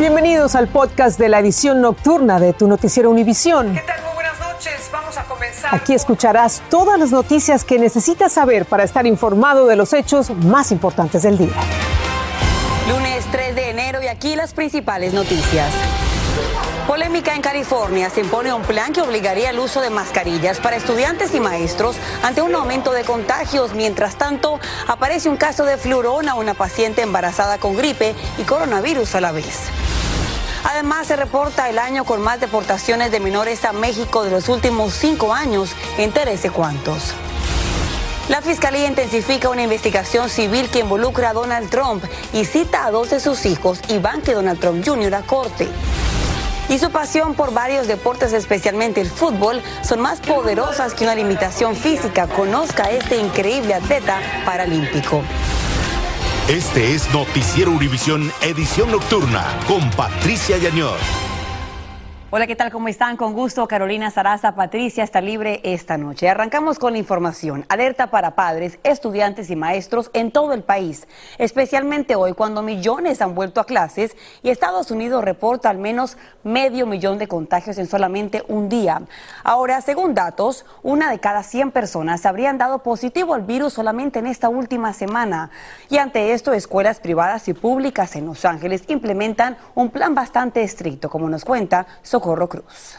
Bienvenidos al podcast de la edición nocturna de tu noticiero Univisión. ¿Qué tal? Muy buenas noches. Vamos a comenzar. Aquí escucharás todas las noticias que necesitas saber para estar informado de los hechos más importantes del día. Lunes 3 de enero y aquí las principales noticias. Polémica en California. Se impone un plan que obligaría el uso de mascarillas para estudiantes y maestros ante un aumento de contagios. Mientras tanto, aparece un caso de flurona, una paciente embarazada con gripe y coronavirus a la vez. Además, se reporta el año con más deportaciones de menores a México de los últimos cinco años. Entérese cuántos. La Fiscalía intensifica una investigación civil que involucra a Donald Trump y cita a dos de sus hijos, Iván que Donald Trump Jr., a corte. Y su pasión por varios deportes, especialmente el fútbol, son más poderosas que una limitación física. Conozca a este increíble atleta paralímpico. Este es Noticiero Univisión Edición Nocturna con Patricia Yañor. Hola, ¿qué tal? ¿Cómo están? Con gusto, Carolina Saraza, Patricia está libre esta noche. Arrancamos con la información. Alerta para padres, estudiantes y maestros en todo el país, especialmente hoy cuando millones han vuelto a clases y Estados Unidos reporta al menos medio millón de contagios en solamente un día. Ahora, según datos, una de cada 100 personas habrían dado positivo al virus solamente en esta última semana. Y ante esto, escuelas privadas y públicas en Los Ángeles implementan un plan bastante estricto, como nos cuenta Socorro Cruz.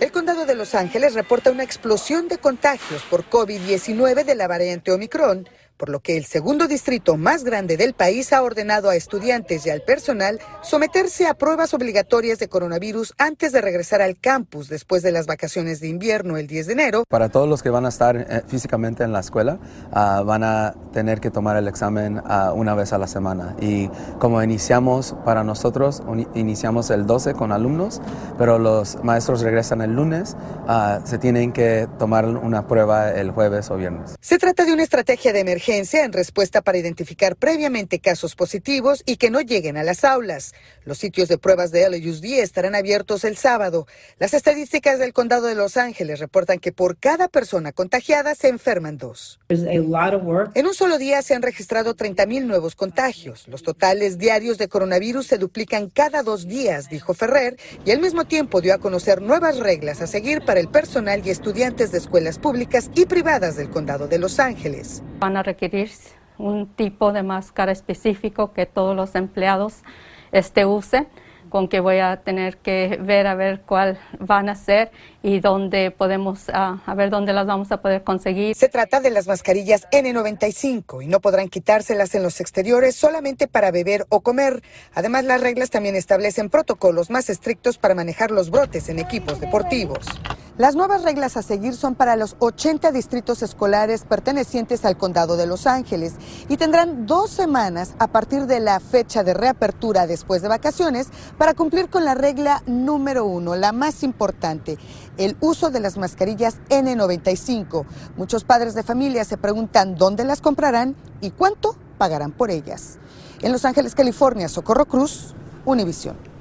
El condado de Los Ángeles reporta una explosión de contagios por COVID-19 de la variante Omicron por lo que el segundo distrito más grande del país ha ordenado a estudiantes y al personal someterse a pruebas obligatorias de coronavirus antes de regresar al campus después de las vacaciones de invierno el 10 de enero. Para todos los que van a estar eh, físicamente en la escuela, uh, van a tener que tomar el examen uh, una vez a la semana. Y como iniciamos para nosotros, iniciamos el 12 con alumnos, pero los maestros regresan el lunes, uh, se tienen que tomar una prueba el jueves o viernes. Se trata de una estrategia de emergencia en respuesta para identificar previamente casos positivos y que no lleguen a las aulas. Los sitios de pruebas de LUSD estarán abiertos el sábado. Las estadísticas del condado de Los Ángeles reportan que por cada persona contagiada se enferman dos. En un solo día se han registrado 30.000 nuevos contagios. Los totales diarios de coronavirus se duplican cada dos días, dijo Ferrer, y al mismo tiempo dio a conocer nuevas reglas a seguir para el personal y estudiantes de escuelas públicas y privadas del condado de Los Ángeles. Van a requerir un tipo de máscara específico que todos los empleados este, usen con que voy a tener que ver a ver cuál van a ser y dónde podemos, uh, a ver dónde las vamos a poder conseguir. Se trata de las mascarillas N95 y no podrán quitárselas en los exteriores solamente para beber o comer. Además, las reglas también establecen protocolos más estrictos para manejar los brotes en equipos deportivos. Las nuevas reglas a seguir son para los 80 distritos escolares pertenecientes al condado de Los Ángeles y tendrán dos semanas a partir de la fecha de reapertura después de vacaciones para cumplir con la regla número uno, la más importante, el uso de las mascarillas N95. Muchos padres de familia se preguntan dónde las comprarán y cuánto pagarán por ellas. En Los Ángeles, California, Socorro Cruz, Univisión.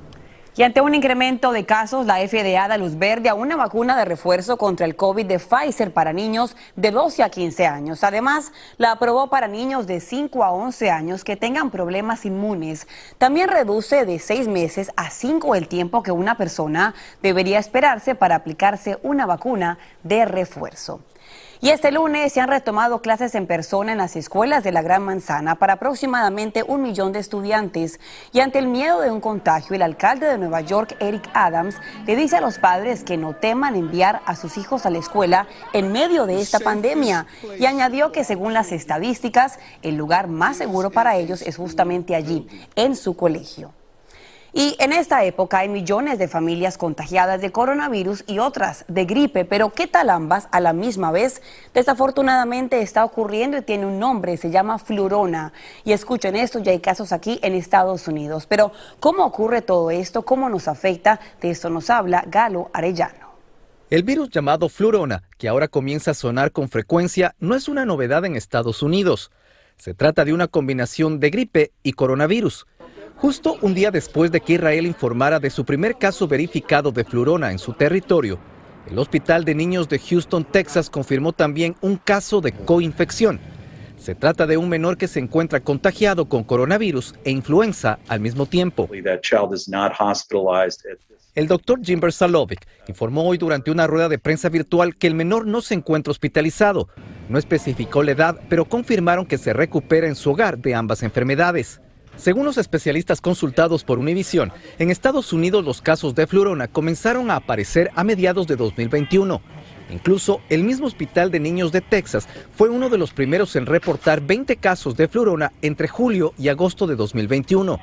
Y ante un incremento de casos, la FDA da luz verde a una vacuna de refuerzo contra el COVID de Pfizer para niños de 12 a 15 años. Además, la aprobó para niños de 5 a 11 años que tengan problemas inmunes. También reduce de 6 meses a 5 el tiempo que una persona debería esperarse para aplicarse una vacuna de refuerzo. Y este lunes se han retomado clases en persona en las escuelas de la Gran Manzana para aproximadamente un millón de estudiantes. Y ante el miedo de un contagio, el alcalde de Nueva York, Eric Adams, le dice a los padres que no teman enviar a sus hijos a la escuela en medio de esta pandemia. Y añadió que según las estadísticas, el lugar más seguro para ellos es justamente allí, en su colegio. Y en esta época hay millones de familias contagiadas de coronavirus y otras de gripe, pero ¿qué tal ambas a la misma vez? Desafortunadamente está ocurriendo y tiene un nombre, se llama flurona. Y escuchen esto, ya hay casos aquí en Estados Unidos. Pero ¿cómo ocurre todo esto? ¿Cómo nos afecta? De esto nos habla Galo Arellano. El virus llamado flurona, que ahora comienza a sonar con frecuencia, no es una novedad en Estados Unidos. Se trata de una combinación de gripe y coronavirus. Justo un día después de que Israel informara de su primer caso verificado de flurona en su territorio, el Hospital de Niños de Houston, Texas, confirmó también un caso de coinfección. Se trata de un menor que se encuentra contagiado con coronavirus e influenza al mismo tiempo. El doctor Jim Bersalovic informó hoy durante una rueda de prensa virtual que el menor no se encuentra hospitalizado. No especificó la edad, pero confirmaron que se recupera en su hogar de ambas enfermedades. Según los especialistas consultados por Univision, en Estados Unidos los casos de flurona comenzaron a aparecer a mediados de 2021. Incluso el mismo hospital de niños de Texas fue uno de los primeros en reportar 20 casos de flurona entre julio y agosto de 2021.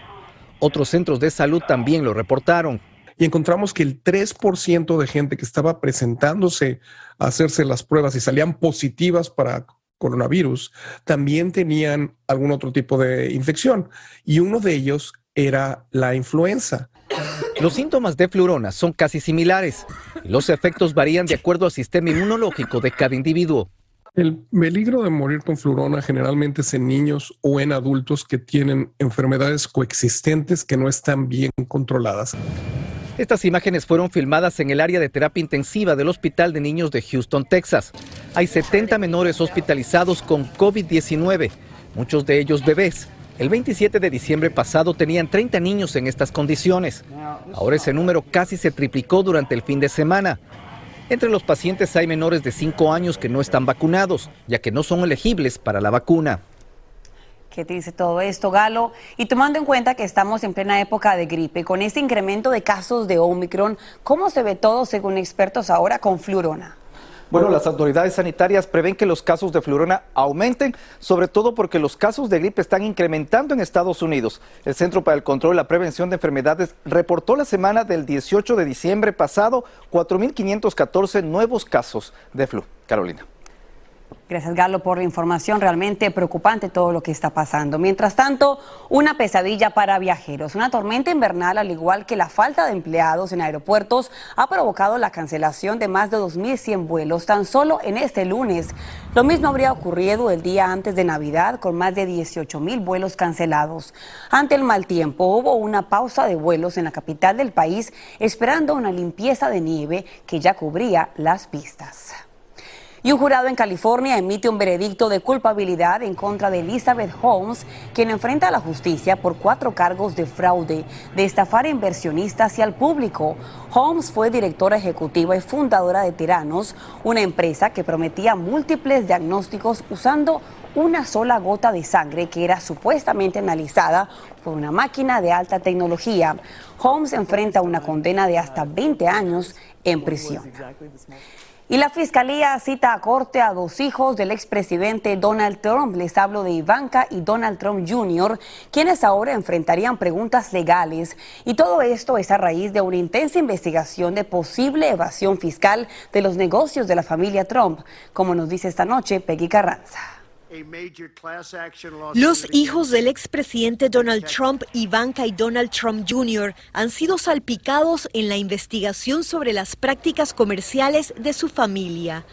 Otros centros de salud también lo reportaron. Y encontramos que el 3% de gente que estaba presentándose a hacerse las pruebas y salían positivas para coronavirus también tenían algún otro tipo de infección. Y uno de ellos era la influenza. Los síntomas de flurona son casi similares y los efectos varían de acuerdo al sistema inmunológico de cada individuo. El peligro de morir con flurona generalmente es en niños o en adultos que tienen enfermedades coexistentes que no están bien controladas. Estas imágenes fueron filmadas en el área de terapia intensiva del Hospital de Niños de Houston, Texas. Hay 70 menores hospitalizados con COVID-19, muchos de ellos bebés. El 27 de diciembre pasado tenían 30 niños en estas condiciones. Ahora ese número casi se triplicó durante el fin de semana. Entre los pacientes hay menores de 5 años que no están vacunados, ya que no son elegibles para la vacuna. ¿Qué te dice todo esto, Galo? Y tomando en cuenta que estamos en plena época de gripe, con este incremento de casos de Omicron, ¿cómo se ve todo según expertos ahora con flurona? Bueno, las autoridades sanitarias prevén que los casos de flurona aumenten, sobre todo porque los casos de gripe están incrementando en Estados Unidos. El Centro para el Control y la Prevención de Enfermedades reportó la semana del 18 de diciembre pasado 4.514 nuevos casos de flu. Carolina. Gracias, Galo, por la información. Realmente preocupante todo lo que está pasando. Mientras tanto, una pesadilla para viajeros. Una tormenta invernal, al igual que la falta de empleados en aeropuertos, ha provocado la cancelación de más de 2.100 vuelos tan solo en este lunes. Lo mismo habría ocurrido el día antes de Navidad, con más de 18.000 vuelos cancelados. Ante el mal tiempo, hubo una pausa de vuelos en la capital del país, esperando una limpieza de nieve que ya cubría las pistas. Y un jurado en California emite un veredicto de culpabilidad en contra de Elizabeth Holmes, quien enfrenta a la justicia por cuatro cargos de fraude, de estafar a inversionistas y al público. Holmes fue directora ejecutiva y fundadora de Tiranos, una empresa que prometía múltiples diagnósticos usando una sola gota de sangre que era supuestamente analizada por una máquina de alta tecnología. Holmes enfrenta una condena de hasta 20 años en prisión. Y la fiscalía cita a corte a dos hijos del expresidente Donald Trump. Les hablo de Ivanka y Donald Trump Jr., quienes ahora enfrentarían preguntas legales. Y todo esto es a raíz de una intensa investigación de posible evasión fiscal de los negocios de la familia Trump, como nos dice esta noche Peggy Carranza. Los hijos del expresidente Donald Trump, Ivanka y Donald Trump Jr., han sido salpicados en la investigación sobre las prácticas comerciales de su familia.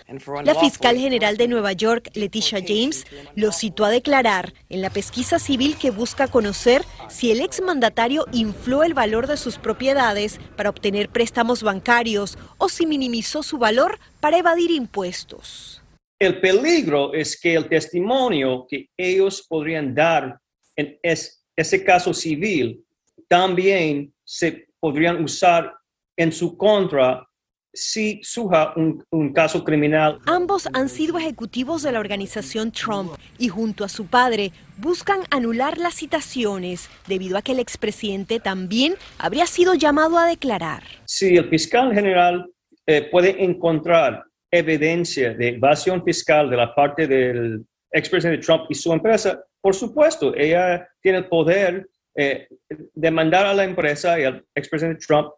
La fiscal general de Nueva York, Leticia James, los citó a declarar en la pesquisa civil que busca conocer si el exmandatario infló el valor de sus propiedades para obtener préstamos bancarios o si minimizó su valor para evadir impuestos. El peligro es que el testimonio que ellos podrían dar en ese caso civil también se podrían usar en su contra si suja un, un, caso criminal. Ambos han sido ejecutivos de la organización Trump y junto a su padre buscan anular las citaciones debido a que el expresidente también habría sido llamado a declarar. Si el fiscal general eh, puede encontrar evidencia de evasión fiscal de la parte del expresidente Trump y su empresa, por supuesto, ella tiene el poder eh, de mandar a la empresa y al expresidente Trump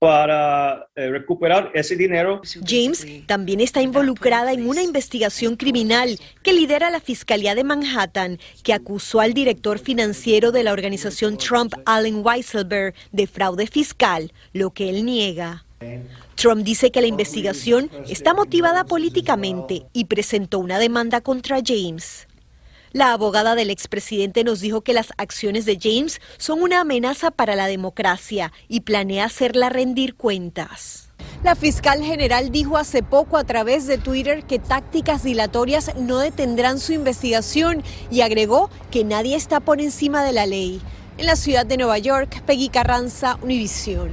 para eh, recuperar ese dinero. James también está involucrada en una investigación criminal que lidera la Fiscalía de Manhattan, que acusó al director financiero de la organización Trump, Allen Weisselberg, de fraude fiscal, lo que él niega. Trump dice que la investigación está motivada políticamente y presentó una demanda contra James. La abogada del expresidente nos dijo que las acciones de James son una amenaza para la democracia y planea hacerla rendir cuentas. La fiscal general dijo hace poco a través de Twitter que tácticas dilatorias no detendrán su investigación y agregó que nadie está por encima de la ley. En la ciudad de Nueva York, Peggy Carranza, Univisión.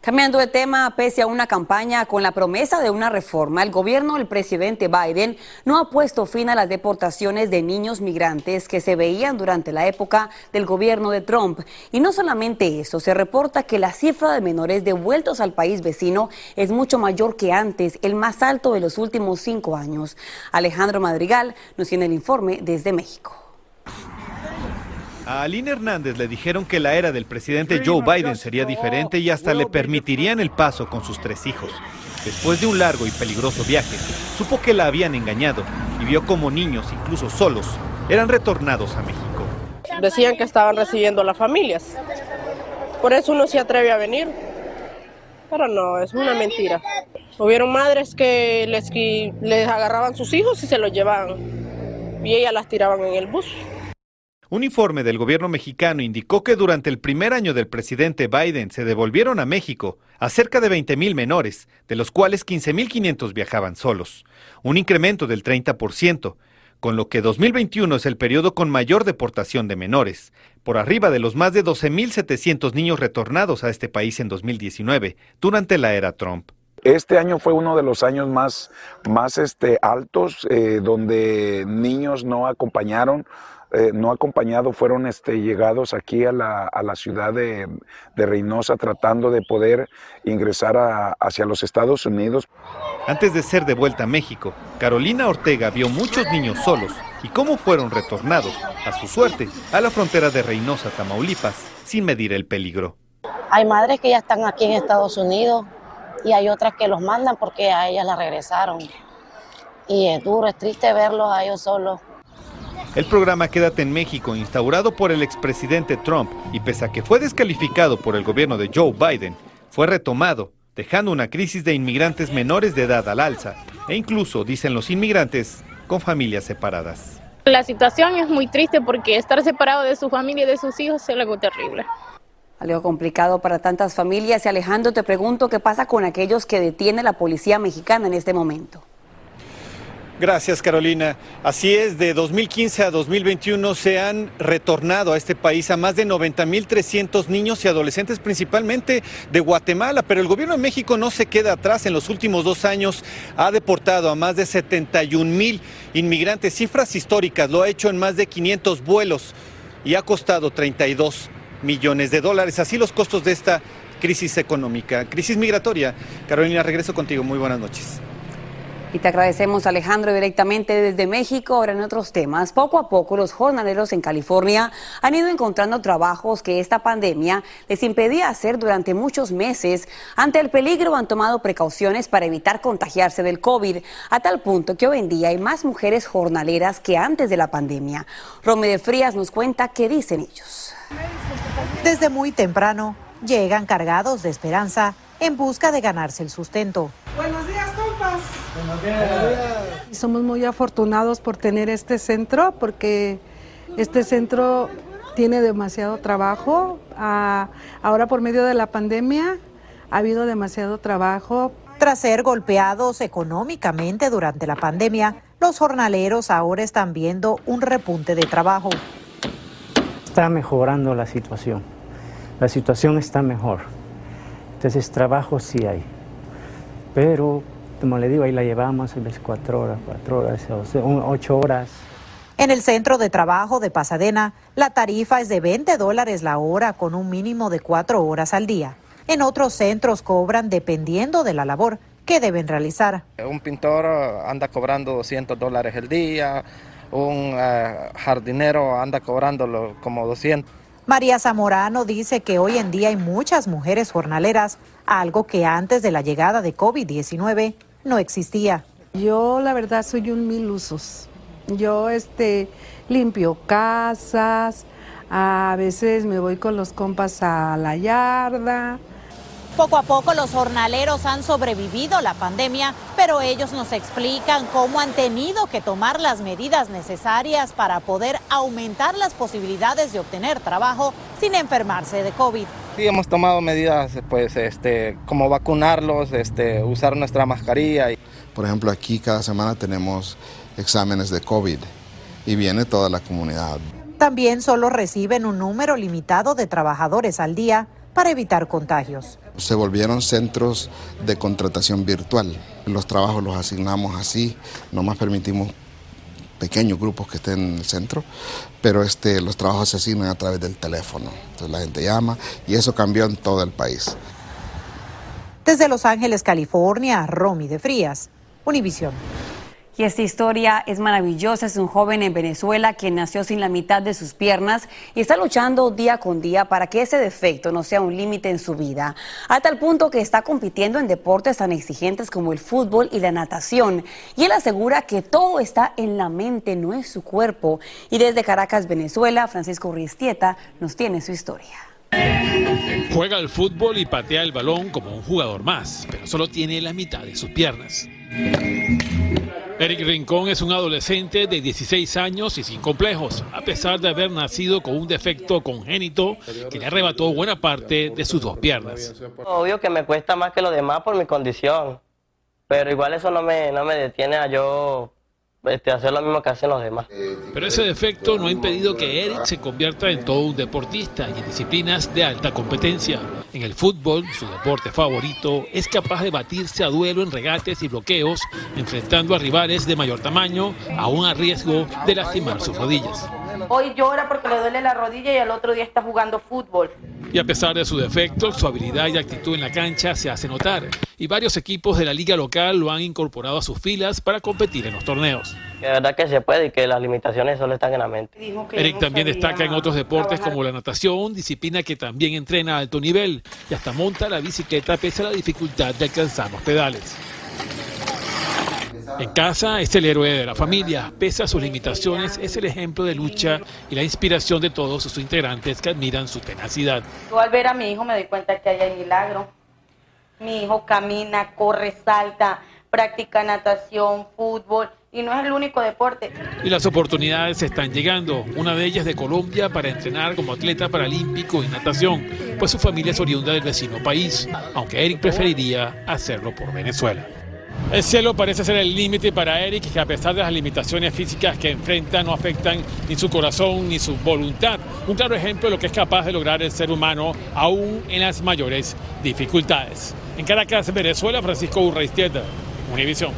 Cambiando de tema, pese a una campaña con la promesa de una reforma, el gobierno del presidente Biden no ha puesto fin a las deportaciones de niños migrantes que se veían durante la época del gobierno de Trump. Y no solamente eso, se reporta que la cifra de menores devueltos al país vecino es mucho mayor que antes, el más alto de los últimos cinco años. Alejandro Madrigal nos tiene el informe desde México. A Aline Hernández le dijeron que la era del presidente Joe Biden sería diferente y hasta le permitirían el paso con sus tres hijos. Después de un largo y peligroso viaje, supo que la habían engañado y vio como niños, incluso solos, eran retornados a México. Decían que estaban recibiendo a las familias. Por eso uno se atreve a venir. Pero no, es una mentira. Hubieron madres que les, les agarraban sus hijos y se los llevaban. Y ellas las tiraban en el bus. Un informe del gobierno mexicano indicó que durante el primer año del presidente Biden se devolvieron a México a cerca de 20.000 menores, de los cuales 15.500 viajaban solos, un incremento del 30%, con lo que 2021 es el periodo con mayor deportación de menores, por arriba de los más de 12.700 niños retornados a este país en 2019, durante la era Trump. Este año fue uno de los años más, más este, altos, eh, donde niños no acompañaron eh, no acompañado fueron este, llegados aquí a la, a la ciudad de, de, Reynosa tratando de poder ingresar a, hacia los Estados Unidos. Antes de ser de vuelta a México, Carolina Ortega vio muchos niños solos y cómo fueron retornados, a su suerte, a la frontera de Reynosa, Tamaulipas, sin medir el peligro. Hay madres que ya están aquí en Estados Unidos y hay otras que los mandan porque a ellas la regresaron. Y es duro, es triste verlos a ellos solos el programa Quédate en México, instaurado por el expresidente Trump y pese a que fue descalificado por el gobierno de Joe Biden, fue retomado, dejando una crisis de inmigrantes menores de edad al alza e incluso, dicen los inmigrantes, con familias separadas. La situación es muy triste porque estar separado de su familia y de sus hijos es algo terrible. Algo complicado para tantas familias. Y Alejandro, te pregunto qué pasa con aquellos que detiene la policía mexicana en este momento. Gracias, Carolina. Así es, de 2015 a 2021 se han retornado a este país a más de 90.300 niños y adolescentes, principalmente de Guatemala, pero el gobierno de México no se queda atrás. En los últimos dos años ha deportado a más de 71.000 inmigrantes, cifras históricas, lo ha hecho en más de 500 vuelos y ha costado 32 millones de dólares. Así los costos de esta crisis económica, crisis migratoria. Carolina, regreso contigo. Muy buenas noches. Y te agradecemos, Alejandro, directamente desde México. Ahora en otros temas, poco a poco los jornaleros en California han ido encontrando trabajos que esta pandemia les impedía hacer durante muchos meses. Ante el peligro han tomado precauciones para evitar contagiarse del COVID, a tal punto que hoy en día hay más mujeres jornaleras que antes de la pandemia. Rome de Frías nos cuenta qué dicen ellos. Desde muy temprano llegan cargados de esperanza en busca de ganarse el sustento. Buenos días, compas. Buenos días. Somos muy afortunados por tener este centro porque este centro tiene demasiado trabajo. Ah, ahora por medio de la pandemia ha habido demasiado trabajo. Tras ser golpeados económicamente durante la pandemia, los jornaleros ahora están viendo un repunte de trabajo. Está mejorando la situación. La situación está mejor entonces trabajo sí hay, pero como le digo, ahí la llevamos a veces cuatro horas, cuatro horas, ocho horas. En el centro de trabajo de Pasadena, la tarifa es de 20 dólares la hora con un mínimo de cuatro horas al día. En otros centros cobran dependiendo de la labor que deben realizar. Un pintor anda cobrando 200 dólares el día, un eh, jardinero anda cobrando como 200. María Zamorano dice que hoy en día hay muchas mujeres jornaleras, algo que antes de la llegada de COVID-19 no existía. Yo la verdad soy un mil usos. Yo este limpio casas, a veces me voy con los compas a la yarda, poco a poco los jornaleros han sobrevivido la pandemia, pero ellos nos explican cómo han tenido que tomar las medidas necesarias para poder aumentar las posibilidades de obtener trabajo sin enfermarse de COVID. Sí, hemos tomado medidas, pues, este, como vacunarlos, este, usar nuestra mascarilla. Por ejemplo, aquí cada semana tenemos exámenes de COVID y viene toda la comunidad. También solo reciben un número limitado de trabajadores al día para evitar contagios. Se volvieron centros de contratación virtual. Los trabajos los asignamos así, nomás permitimos pequeños grupos que estén en el centro, pero este, los trabajos se asignan a través del teléfono. Entonces la gente llama y eso cambió en todo el país. Desde Los Ángeles, California, Romy de Frías, Univisión. Y esta historia es maravillosa. Es un joven en Venezuela que nació sin la mitad de sus piernas y está luchando día con día para que ese defecto no sea un límite en su vida. A tal punto que está compitiendo en deportes tan exigentes como el fútbol y la natación. Y él asegura que todo está en la mente, no es su cuerpo. Y desde Caracas, Venezuela, Francisco Ristieta nos tiene su historia. Juega al fútbol y patea el balón como un jugador más, pero solo tiene la mitad de sus piernas. Eric Rincón es un adolescente de 16 años y sin complejos, a pesar de haber nacido con un defecto congénito que le arrebató buena parte de sus dos piernas. Obvio que me cuesta más que lo demás por mi condición, pero igual eso no me, no me detiene a yo este, hacer lo mismo que hacen los demás. Pero ese defecto no ha impedido que Eric se convierta en todo un deportista y en disciplinas de alta competencia. En el fútbol, su deporte favorito, es capaz de batirse a duelo en regates y bloqueos, enfrentando a rivales de mayor tamaño, aún a riesgo de lastimar sus rodillas. Hoy llora porque le duele la rodilla y al otro día está jugando fútbol. Y a pesar de su defecto, su habilidad y actitud en la cancha se hace notar. Y varios equipos de la liga local lo han incorporado a sus filas para competir en los torneos. De verdad que se puede y que las limitaciones solo están en la mente. Eric también destaca en otros deportes como la natación, disciplina que también entrena a alto nivel y hasta monta la bicicleta pese a la dificultad de alcanzar los pedales. En casa es el héroe de la familia, pese a sus limitaciones, es el ejemplo de lucha y la inspiración de todos sus integrantes que admiran su tenacidad. Yo al ver a mi hijo me doy cuenta que hay milagro. Mi hijo camina, corre, salta, practica natación, fútbol y no es el único deporte. Y las oportunidades están llegando, una de ellas de Colombia para entrenar como atleta paralímpico en natación, pues su familia es oriunda del vecino país, aunque Eric preferiría hacerlo por Venezuela. El cielo parece ser el límite para Eric, que a pesar de las limitaciones físicas que enfrenta, no afectan ni su corazón ni su voluntad. Un claro ejemplo de lo que es capaz de lograr el ser humano, aún en las mayores dificultades. En Caracas, Venezuela, Francisco Urreistieta, Univisión.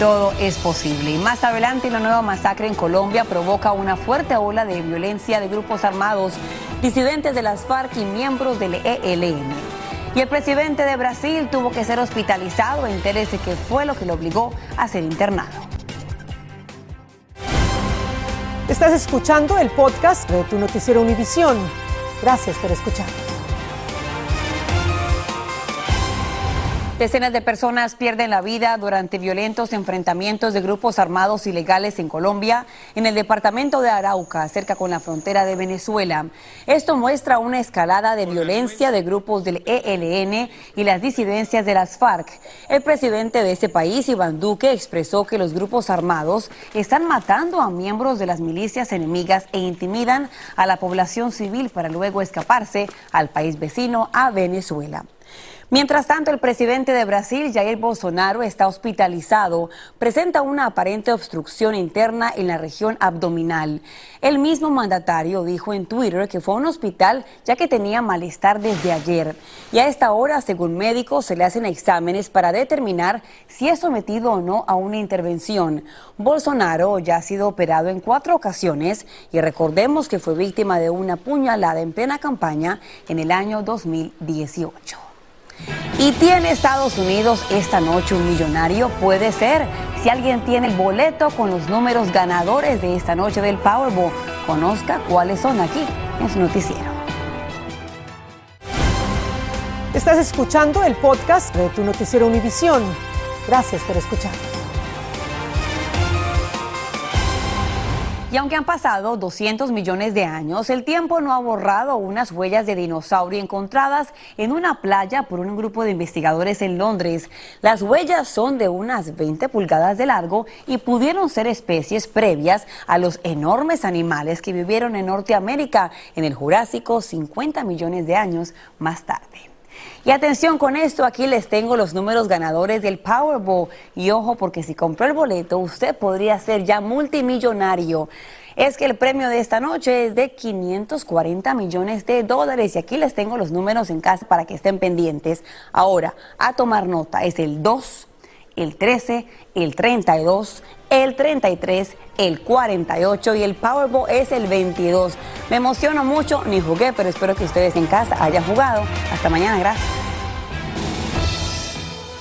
Todo es posible. Y más adelante, la nueva masacre en Colombia provoca una fuerte ola de violencia de grupos armados, disidentes de las FARC y miembros del ELN. Y el presidente de Brasil tuvo que ser hospitalizado. Entérese que fue lo que lo obligó a ser internado. Estás escuchando el podcast de tu noticiero Univisión. Gracias por escuchar. Decenas de personas pierden la vida durante violentos enfrentamientos de grupos armados ilegales en Colombia, en el departamento de Arauca, cerca con la frontera de Venezuela. Esto muestra una escalada de violencia de grupos del ELN y las disidencias de las FARC. El presidente de ese país, Iván Duque, expresó que los grupos armados están matando a miembros de las milicias enemigas e intimidan a la población civil para luego escaparse al país vecino, a Venezuela. Mientras tanto, el presidente de Brasil, Jair Bolsonaro, está hospitalizado. Presenta una aparente obstrucción interna en la región abdominal. El mismo mandatario dijo en Twitter que fue a un hospital ya que tenía malestar desde ayer. Y a esta hora, según médicos, se le hacen exámenes para determinar si es sometido o no a una intervención. Bolsonaro ya ha sido operado en cuatro ocasiones y recordemos que fue víctima de una puñalada en plena campaña en el año 2018. Y tiene Estados Unidos esta noche un millonario, puede ser. Si alguien tiene el boleto con los números ganadores de esta noche del Powerball, conozca cuáles son aquí en su noticiero. Estás escuchando el podcast de tu noticiero Univisión. Gracias por escuchar. Y aunque han pasado 200 millones de años, el tiempo no ha borrado unas huellas de dinosaurio encontradas en una playa por un grupo de investigadores en Londres. Las huellas son de unas 20 pulgadas de largo y pudieron ser especies previas a los enormes animales que vivieron en Norteamérica en el Jurásico 50 millones de años más tarde. Y atención con esto, aquí les tengo los números ganadores del Powerball. Y ojo, porque si compró el boleto, usted podría ser ya multimillonario. Es que el premio de esta noche es de 540 millones de dólares. Y aquí les tengo los números en casa para que estén pendientes. Ahora, a tomar nota, es el 2, el 13, el 32, el 33, el 48 y el Powerball es el 22. Me emociono mucho, ni jugué, pero espero que ustedes en casa hayan jugado. Hasta mañana, gracias.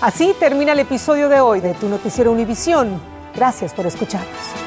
Así termina el episodio de hoy de Tu Noticiero Univisión. Gracias por escucharnos.